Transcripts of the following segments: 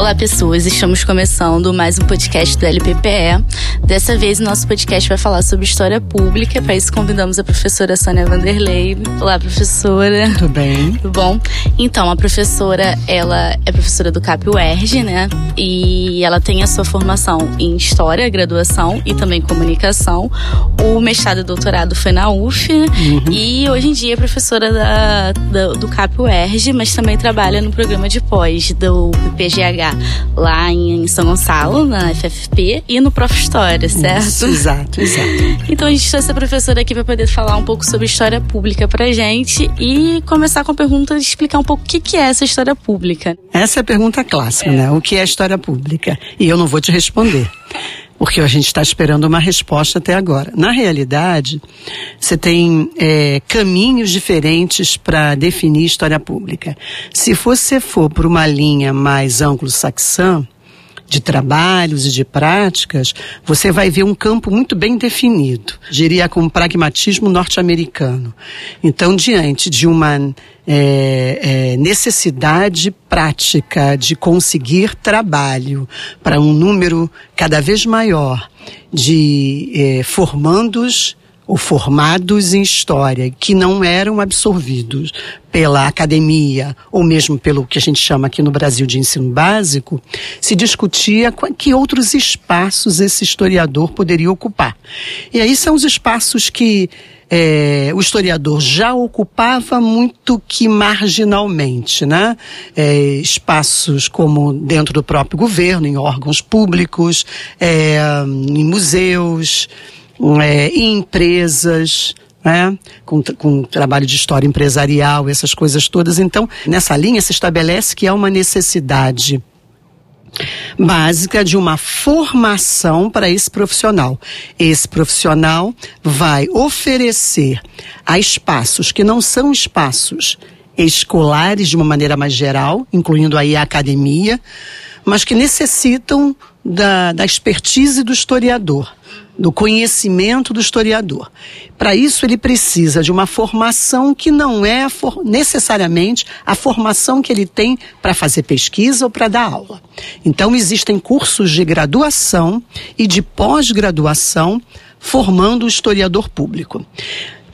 Olá, pessoas. Estamos começando mais um podcast do LPPE. Dessa vez, o nosso podcast vai falar sobre história pública. Para isso, convidamos a professora Sônia Vanderlei. Olá, professora. Tudo bem? Tudo bom? Então, a professora, ela é professora do CAP UERJ, né? E ela tem a sua formação em História, graduação e também Comunicação. O mestrado e doutorado foi na UF. Uhum. E hoje em dia é professora da, da, do CAP UERJ, mas também trabalha no programa de pós do PGH lá em, São Gonçalo, na FFP, e no Prof. História, certo? Isso, exato, exato. Então a gente trouxe a professora aqui para poder falar um pouco sobre história pública pra gente e começar com a pergunta de explicar um pouco o que, que é essa história pública. Essa é a pergunta clássica, é. né? O que é história pública? E eu não vou te responder porque a gente está esperando uma resposta até agora. Na realidade, você tem é, caminhos diferentes para definir história pública. Se você for por uma linha mais anglo-saxã, de trabalhos e de práticas, você vai ver um campo muito bem definido, diria com pragmatismo norte-americano. Então, diante de uma é, é, necessidade prática de conseguir trabalho para um número cada vez maior de é, formandos ou formados em história que não eram absorvidos pela academia ou mesmo pelo que a gente chama aqui no Brasil de ensino básico, se discutia que outros espaços esse historiador poderia ocupar. E aí são os espaços que é, o historiador já ocupava muito que marginalmente, né? É, espaços como dentro do próprio governo, em órgãos públicos, é, em museus, é, em empresas, né? com, com trabalho de história empresarial, essas coisas todas. Então, nessa linha se estabelece que há uma necessidade básica de uma formação para esse profissional. Esse profissional vai oferecer a espaços que não são espaços escolares de uma maneira mais geral, incluindo aí a academia, mas que necessitam da, da expertise do historiador do conhecimento do historiador. Para isso, ele precisa de uma formação que não é necessariamente a formação que ele tem para fazer pesquisa ou para dar aula. Então, existem cursos de graduação e de pós-graduação formando o historiador público.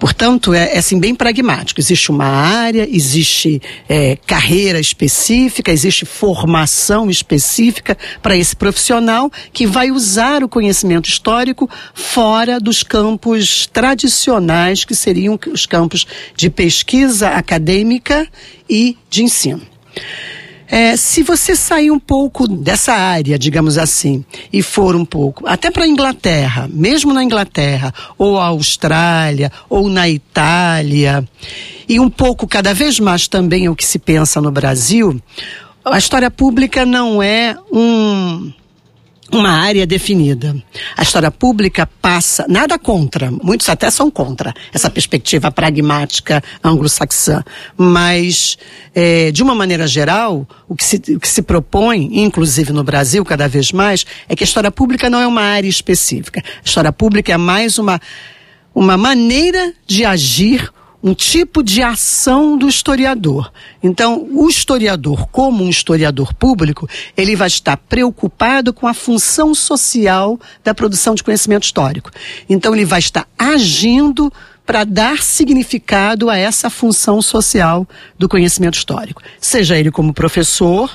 Portanto, é, é assim bem pragmático. Existe uma área, existe é, carreira específica, existe formação específica para esse profissional que vai usar o conhecimento histórico fora dos campos tradicionais, que seriam os campos de pesquisa acadêmica e de ensino. É, se você sair um pouco dessa área, digamos assim, e for um pouco, até para a Inglaterra, mesmo na Inglaterra, ou a Austrália, ou na Itália, e um pouco cada vez mais também o que se pensa no Brasil, a história pública não é um uma área definida. A história pública passa, nada contra, muitos até são contra essa perspectiva pragmática anglo-saxã, mas é, de uma maneira geral, o que, se, o que se propõe, inclusive no Brasil cada vez mais, é que a história pública não é uma área específica. A história pública é mais uma, uma maneira de agir um tipo de ação do historiador. Então, o historiador, como um historiador público, ele vai estar preocupado com a função social da produção de conhecimento histórico. Então, ele vai estar agindo para dar significado a essa função social do conhecimento histórico. Seja ele como professor,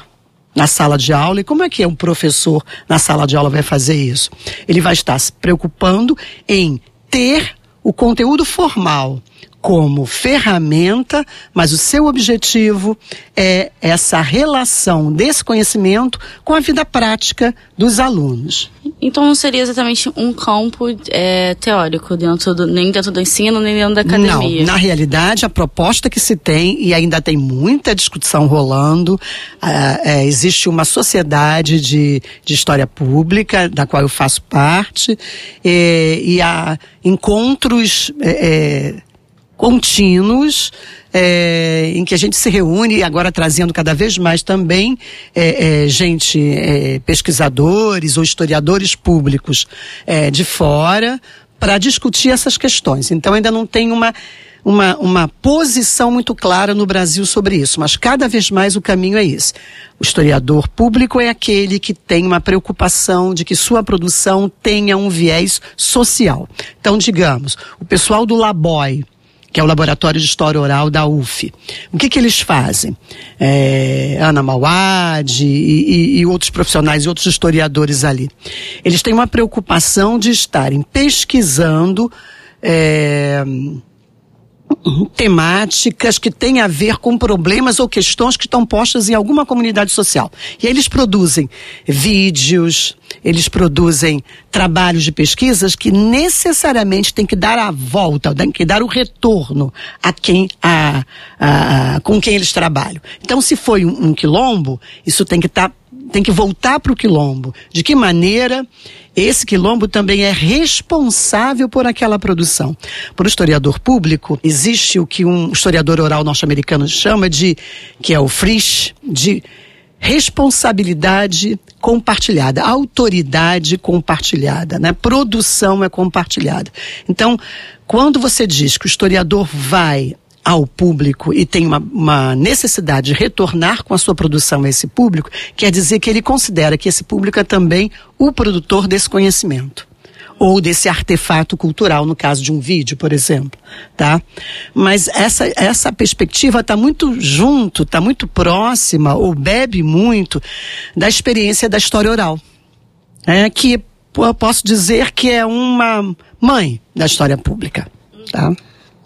na sala de aula. E como é que um professor na sala de aula vai fazer isso? Ele vai estar se preocupando em ter o conteúdo formal como ferramenta, mas o seu objetivo é essa relação desse conhecimento com a vida prática dos alunos. Então não seria exatamente um campo é, teórico dentro do, nem dentro do ensino nem dentro da academia. Não, na realidade a proposta que se tem e ainda tem muita discussão rolando, ah, é, existe uma sociedade de, de história pública da qual eu faço parte e, e há encontros é, é contínuos é, em que a gente se reúne, agora trazendo cada vez mais também é, é, gente, é, pesquisadores ou historiadores públicos é, de fora, para discutir essas questões. Então ainda não tem uma uma, uma posição muito clara no Brasil sobre isso, mas cada vez mais o caminho é esse. O historiador público é aquele que tem uma preocupação de que sua produção tenha um viés social. Então, digamos, o pessoal do Laboy, que é o Laboratório de História Oral da UF. O que, que eles fazem? É, Ana Mauad e, e, e, outros profissionais e outros historiadores ali. Eles têm uma preocupação de estarem pesquisando. É, temáticas que têm a ver com problemas ou questões que estão postas em alguma comunidade social. E aí eles produzem vídeos, eles produzem trabalhos de pesquisas que necessariamente tem que dar a volta, tem que dar o retorno a quem, a, a, com quem eles trabalham. Então, se foi um, um quilombo, isso tem que estar tá tem que voltar para o quilombo. De que maneira esse quilombo também é responsável por aquela produção? Para o historiador público, existe o que um historiador oral norte-americano chama de, que é o Frisch, de responsabilidade compartilhada, autoridade compartilhada, né? Produção é compartilhada. Então, quando você diz que o historiador vai ao público e tem uma, uma, necessidade de retornar com a sua produção a esse público, quer dizer que ele considera que esse público é também o produtor desse conhecimento ou desse artefato cultural, no caso de um vídeo, por exemplo, tá? Mas essa, essa perspectiva está muito junto, está muito próxima, ou bebe muito da experiência da história oral, né? que eu posso dizer que é uma mãe da história pública, tá?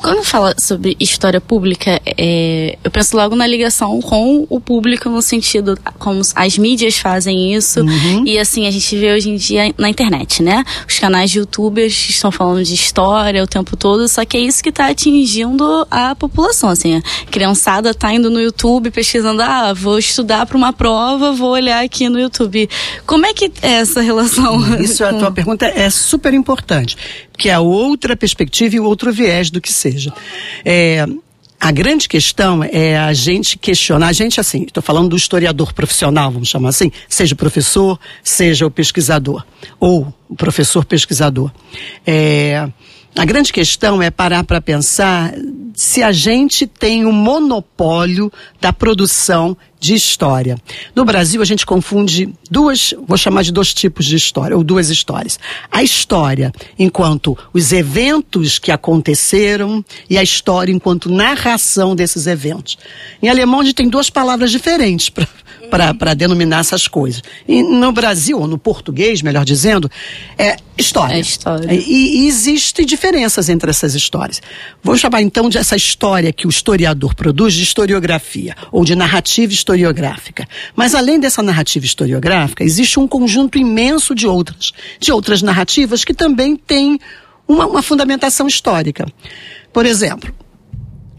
Quando fala sobre história pública, é, eu penso logo na ligação com o público, no sentido como as mídias fazem isso. Uhum. E assim, a gente vê hoje em dia na internet, né? Os canais de youtubers estão falando de história o tempo todo, só que é isso que está atingindo a população. Assim, a criançada tá indo no YouTube pesquisando, ah, vou estudar para uma prova, vou olhar aqui no YouTube. Como é que é essa relação? Isso, a tua pergunta é super importante que é outra perspectiva e outro viés do que seja. É, a grande questão é a gente questionar, a gente assim, estou falando do historiador profissional, vamos chamar assim, seja o professor, seja o pesquisador, ou o professor pesquisador. É, a grande questão é parar para pensar se a gente tem o um monopólio da produção de história. No Brasil, a gente confunde duas, vou chamar de dois tipos de história, ou duas histórias. A história enquanto os eventos que aconteceram e a história enquanto narração desses eventos. Em alemão, a gente tem duas palavras diferentes para para denominar essas coisas. E no Brasil, ou no português, melhor dizendo, é história. É história. E, e existem diferenças entre essas histórias. Vou chamar então de essa história que o historiador produz de historiografia, ou de narrativa historiográfica. Mas além dessa narrativa historiográfica, existe um conjunto imenso de outras, de outras narrativas que também têm uma, uma fundamentação histórica. Por exemplo,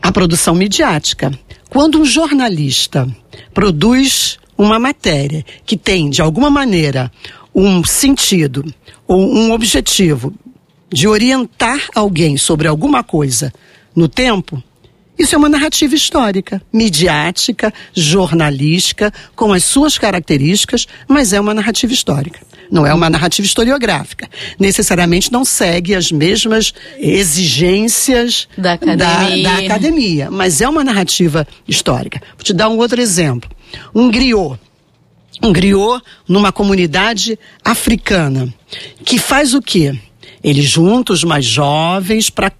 a produção midiática. Quando um jornalista produz uma matéria que tem, de alguma maneira, um sentido ou um objetivo de orientar alguém sobre alguma coisa no tempo, isso é uma narrativa histórica, midiática, jornalística, com as suas características, mas é uma narrativa histórica. Não é uma narrativa historiográfica. Necessariamente não segue as mesmas exigências da academia, da, da academia mas é uma narrativa histórica. Vou te dar um outro exemplo. Um griot um griot numa comunidade africana que faz o quê? Ele junta os mais jovens para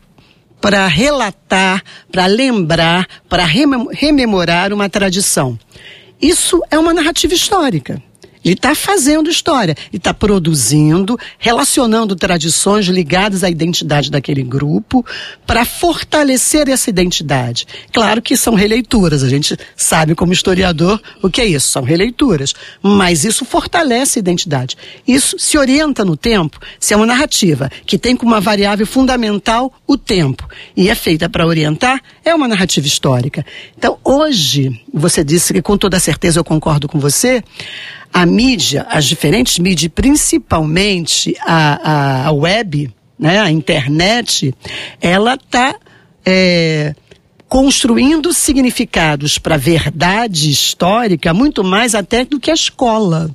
para relatar, para lembrar, para rememorar uma tradição. Isso é uma narrativa histórica. Ele está fazendo história, ele está produzindo, relacionando tradições ligadas à identidade daquele grupo para fortalecer essa identidade. Claro que são releituras, a gente sabe como historiador o que é isso, são releituras, mas isso fortalece a identidade. Isso se orienta no tempo, se é uma narrativa que tem como uma variável fundamental o tempo e é feita para orientar, é uma narrativa histórica. Então, hoje, você disse que com toda certeza eu concordo com você, a mídia, as diferentes mídias, principalmente a, a, web, né, a internet, ela está é, construindo significados para a verdade histórica muito mais até do que a escola.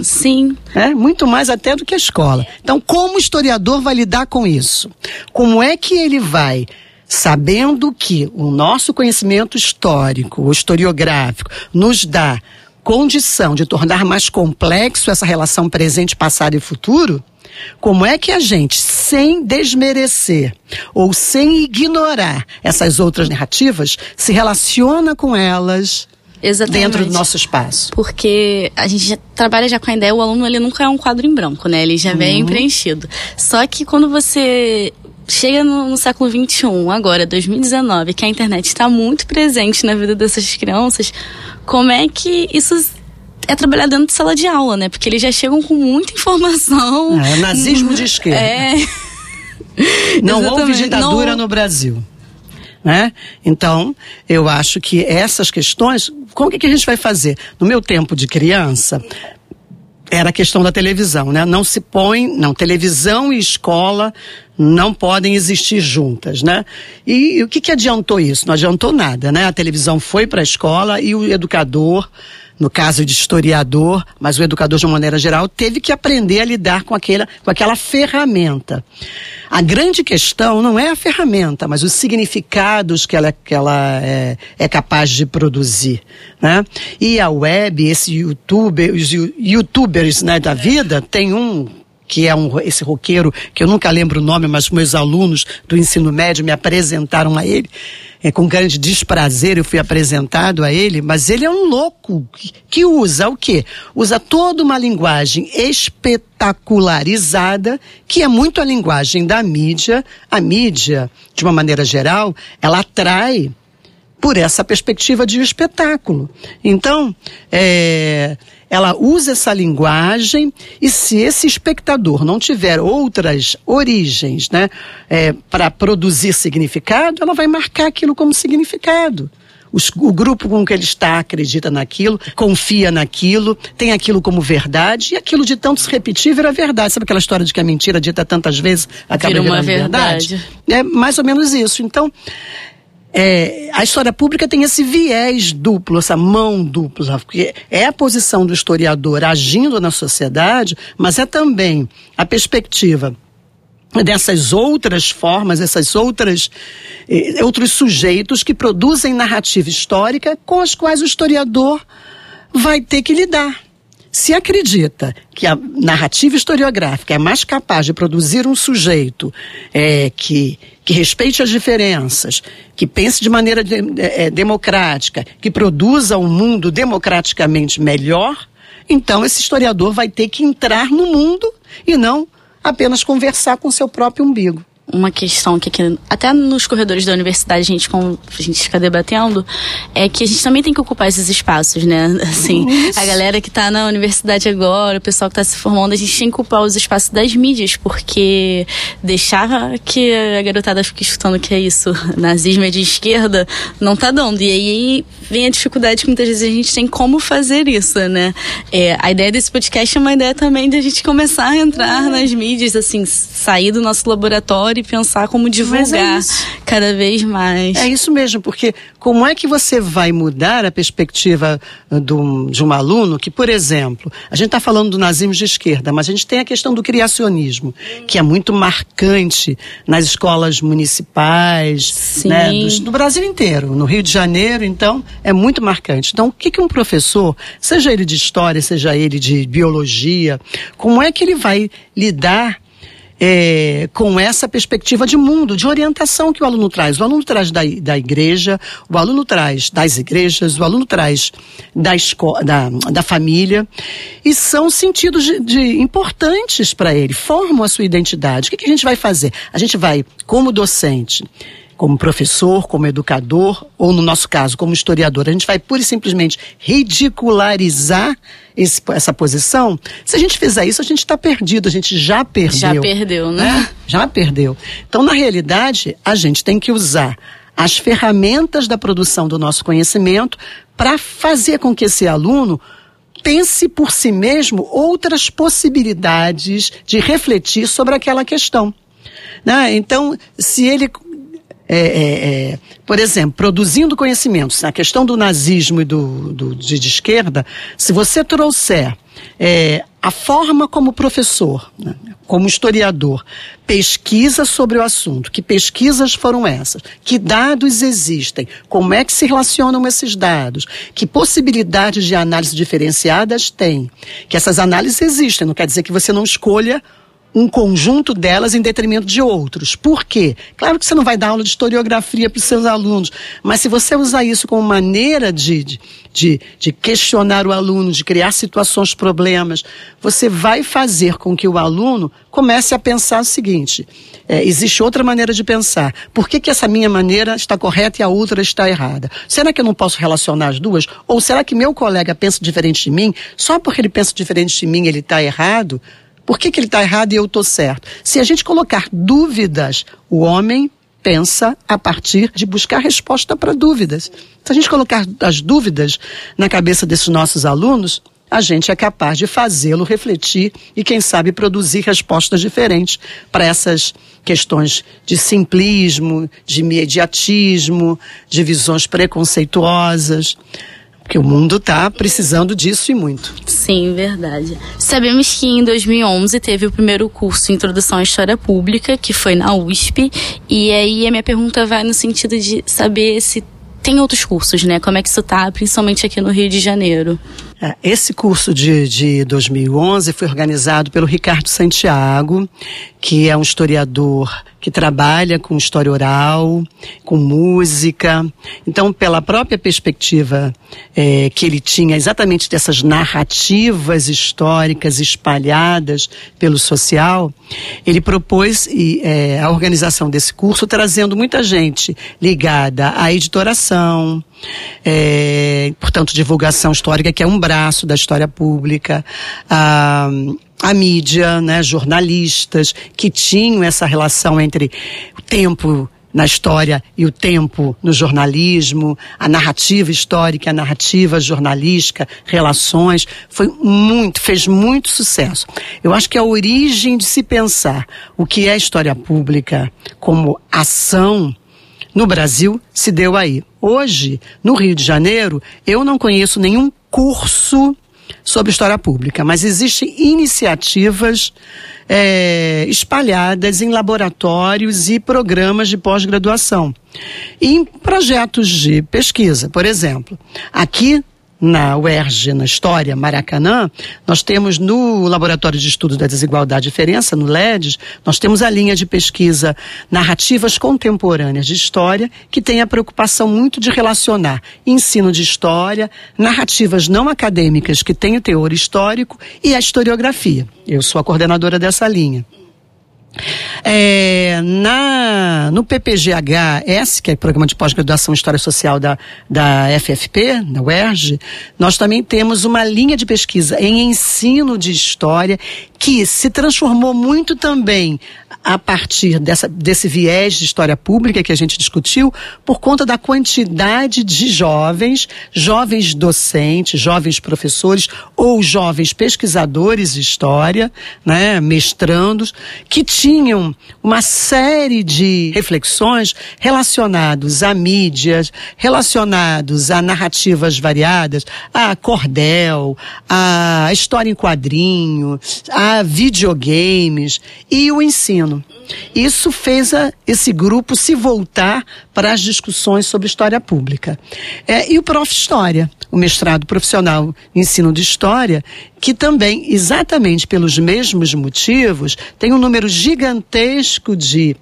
Sim. É, muito mais até do que a escola. Então, como o historiador vai lidar com isso? Como é que ele vai sabendo que o nosso conhecimento histórico, o historiográfico, nos dá condição de tornar mais complexo essa relação presente, passado e futuro, como é que a gente, sem desmerecer ou sem ignorar essas outras narrativas, se relaciona com elas Exatamente. dentro do nosso espaço? Porque a gente já trabalha já com a ideia, o aluno ele nunca é um quadro em branco, né? Ele já uhum. vem preenchido. Só que quando você chega no, no, século XXI, agora, 2019, que a internet está muito presente na vida dessas crianças, como é que isso é trabalhar dentro de sala de aula, né? Porque eles já chegam com muita informação. É, nazismo de esquerda. É. Não houve ditadura Não... no Brasil. Né? Então, eu acho que essas questões, como que, que a gente vai fazer? No meu tempo de criança, era a questão da televisão, né? Não se põe, não, televisão e escola não podem existir juntas, né? E, e o que, que adiantou isso? Não adiantou nada, né? A televisão foi para a escola e o educador no caso de historiador, mas o educador de uma maneira geral, teve que aprender a lidar com aquela, com aquela ferramenta. A grande questão não é a ferramenta, mas os significados que ela, que ela é, é capaz de produzir. Né? E a web, esse youtuber, os youtubers né, da vida, tem um que é um, esse roqueiro, que eu nunca lembro o nome, mas meus alunos do ensino médio me apresentaram a ele. É, com grande desprazer eu fui apresentado a ele, mas ele é um louco que, usa o quê? Usa toda uma linguagem espetacularizada, que é muito a linguagem da mídia. A mídia, de uma maneira geral, ela atrai por essa perspectiva de espetáculo. Então, é, ela usa essa linguagem e se esse espectador não tiver outras origens né, é, para produzir significado, ela vai marcar aquilo como significado. O grupo com que ele está acredita naquilo, confia naquilo, tem aquilo como verdade, e aquilo de tanto se repetir vira verdade. Sabe aquela história de que a mentira dita tantas vezes acaba vira virando verdade? verdade? É mais ou menos isso. Então, é, a história pública tem esse viés duplo, essa mão dupla, porque é a posição do historiador agindo na sociedade, mas é também a perspectiva dessas outras formas, essas outras eh, outros sujeitos que produzem narrativa histórica com as quais o historiador vai ter que lidar. Se acredita que a narrativa historiográfica é mais capaz de produzir um sujeito é, que, que respeite as diferenças, que pense de maneira de, é, democrática, que produza um mundo democraticamente melhor, então esse historiador vai ter que entrar no mundo e não apenas conversar com seu próprio umbigo uma questão que aqui, até nos corredores da universidade a gente, a gente fica debatendo, é que a gente também tem que ocupar esses espaços, né? Assim, a galera que está na universidade agora, o pessoal que está se formando, a gente tem que ocupar os espaços das mídias, porque deixar que a garotada fique escutando que é isso, nazismo é de esquerda, não tá dando. E aí vem a dificuldade que muitas vezes a gente tem como fazer isso, né? É, a ideia desse podcast é uma ideia também de a gente começar a entrar é. nas mídias, assim, sair do nosso laboratório e pensar como divulgar é cada vez mais. É isso mesmo, porque como é que você vai mudar a perspectiva uh, do, de um aluno que, por exemplo, a gente está falando do nazismo de esquerda, mas a gente tem a questão do criacionismo, que é muito marcante nas escolas municipais, né, do, do, Brasil inteiro, no Rio de Janeiro, então, é muito marcante. Então, o que, que um professor, seja ele de história, seja ele de biologia, como é que ele vai lidar é, com essa perspectiva de mundo, de orientação que o aluno traz. O aluno traz da, da igreja, o aluno traz das igrejas, o aluno traz da, escola, da, da família, e são sentidos de, de importantes para ele, formam a sua identidade. O que, que a gente vai fazer? A gente vai, como docente, como professor, como educador, ou no nosso caso, como historiador, a gente vai pura e simplesmente ridicularizar esse, essa posição, se a gente fizer isso, a gente está perdido, a gente já perdeu. Já perdeu, né? né? Já perdeu. Então, na realidade, a gente tem que usar as ferramentas da produção do nosso conhecimento para fazer com que esse aluno pense por si mesmo outras possibilidades de refletir sobre aquela questão. Né? Então, se ele é, é, é, por exemplo, produzindo conhecimentos na questão do nazismo e do, do de, de, esquerda, se você trouxer é, a forma como professor, né, como historiador, pesquisa sobre o assunto, que pesquisas foram essas, que dados existem, como é que se relacionam esses dados, que possibilidades de análise diferenciadas tem, que essas análises existem, não quer dizer que você não escolha um conjunto delas em detrimento de outros. Por quê? Claro que você não vai dar aula de historiografia para os seus alunos, mas se você usar isso como maneira de, de, de, questionar o aluno, de criar situações, problemas, você vai fazer com que o aluno comece a pensar o seguinte: é, existe outra maneira de pensar. Por que, que essa minha maneira está correta e a outra está errada? Será que eu não posso relacionar as duas? Ou será que meu colega pensa diferente de mim? Só porque ele pensa diferente de mim ele está errado? Por que, que ele está errado e eu estou certo? Se a gente colocar dúvidas, o homem pensa a partir de buscar resposta para dúvidas. Se a gente colocar as dúvidas na cabeça desses nossos alunos, a gente é capaz de fazê-lo refletir e, quem sabe, produzir respostas diferentes para essas questões de simplismo, de imediatismo, de visões preconceituosas. Porque o mundo está precisando disso e muito. Sim, verdade. Sabemos que em 2011 teve o primeiro curso Introdução à História Pública, que foi na USP. E aí a minha pergunta vai no sentido de saber se tem outros cursos, né? Como é que isso tá, principalmente aqui no Rio de Janeiro? É, esse curso de, de 2011 foi organizado pelo Ricardo Santiago, que é um historiador que trabalha com história oral, com música. Então, pela própria perspectiva é, que ele tinha exatamente dessas narrativas históricas espalhadas pelo social, ele propôs e, é, a organização desse curso trazendo muita gente ligada à editoração, é, portanto, divulgação histórica, que é um braço da história pública, a a mídia, né, jornalistas que tinham essa relação entre o tempo na história e o tempo no jornalismo, a narrativa histórica, a narrativa jornalística, relações, foi muito, fez muito sucesso. Eu acho que a origem de se pensar o que é história pública como ação no Brasil se deu aí. Hoje, no Rio de Janeiro, eu não conheço nenhum curso sobre história pública, mas existem iniciativas é, espalhadas em laboratórios e programas de pós-graduação. Em projetos de pesquisa, por exemplo. Aqui na UERJ, na História, Maracanã, nós temos no Laboratório de Estudos da Desigualdade e Diferença, no LEDS, nós temos a linha de pesquisa Narrativas Contemporâneas de História, que tem a preocupação muito de relacionar ensino de história, narrativas não acadêmicas que têm o teor histórico e a historiografia. Eu sou a coordenadora dessa linha. É, na, no PPGHS, que é o Programa de Pós-Graduação em História Social da, da FFP, da UERJ, nós também temos uma linha de pesquisa em ensino de história que se transformou muito também a partir dessa, desse viés de história pública que a gente discutiu, por conta da quantidade de jovens, jovens docentes, jovens professores ou jovens pesquisadores de história, né, mestrandos, que tinham uma série de reflexões relacionados a mídias, relacionados a narrativas variadas, a cordel, a história em quadrinho, a videogames e o ensino. Isso fez a, esse grupo se voltar para as discussões sobre história pública. É, e o Prof. História, o mestrado profissional em ensino de história, que também, exatamente pelos mesmos motivos, tem um número gigantesco de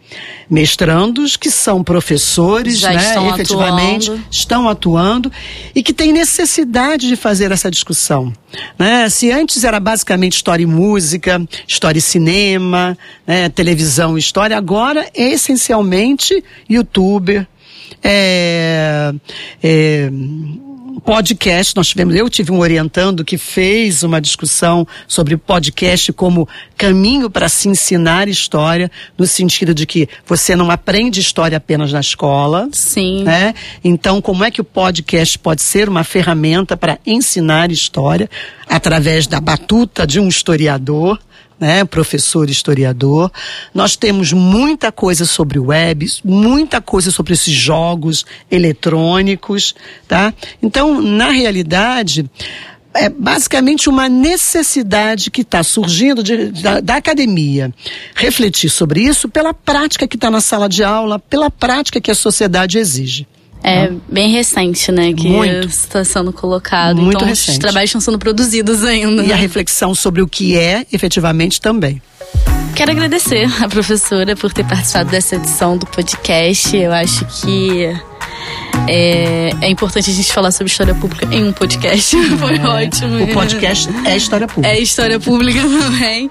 mestrandos que são professores, Já né, estão efetivamente atuando. estão atuando e que têm necessidade de fazer essa discussão. Né? Se antes era basicamente história e música, história e cinema, né, televisão e história, agora é essencialmente youtuber, é, é, podcast, nós tivemos, eu tive um orientando que fez uma discussão sobre podcast como caminho para se ensinar história, no sentido de que você não aprende história apenas na escola. Sim. Né? Então, como é que o podcast pode ser uma ferramenta para ensinar história através da batuta de um historiador? Né, professor historiador. Nós temos muita coisa sobre web, muita coisa sobre esses jogos eletrônicos, tá? Então, na realidade, é basicamente uma necessidade que está surgindo de, da, da, academia. Refletir sobre isso pela prática que está na sala de aula, pela prática que a sociedade exige. É ah. bem recente, né? Que está sendo colocado. Muito então, recente. os trabalhos estão sendo produzidos ainda. E né? a reflexão sobre o que é, efetivamente, também. Quero agradecer a professora por ter participado dessa edição do podcast. Eu acho que é, é, importante a gente falar sobre história pública em um podcast. Foi é. ótimo. O podcast é história pública. É história pública também.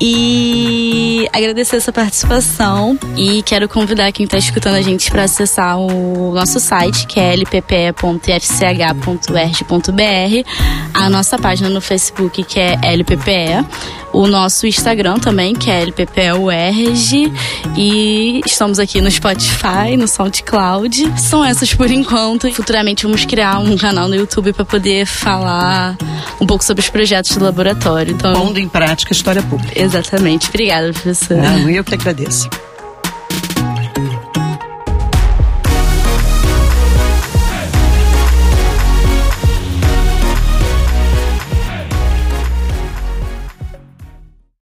E agradecer essa participação. E quero convidar quem está escutando a gente para acessar o nosso site, que é lppe.fch.erg.br, a nossa página no Facebook, que é LPPE, o nosso Instagram também, que é LPPUERG, e estamos aqui no Spotify, no SoundCloud. São essas por enquanto. Futuramente vamos criar um canal no YouTube para poder falar um pouco sobre os projetos do laboratório. Então, Pondo em prática a história pública. Exatamente. Obrigada, professora. Não, eu que agradeço.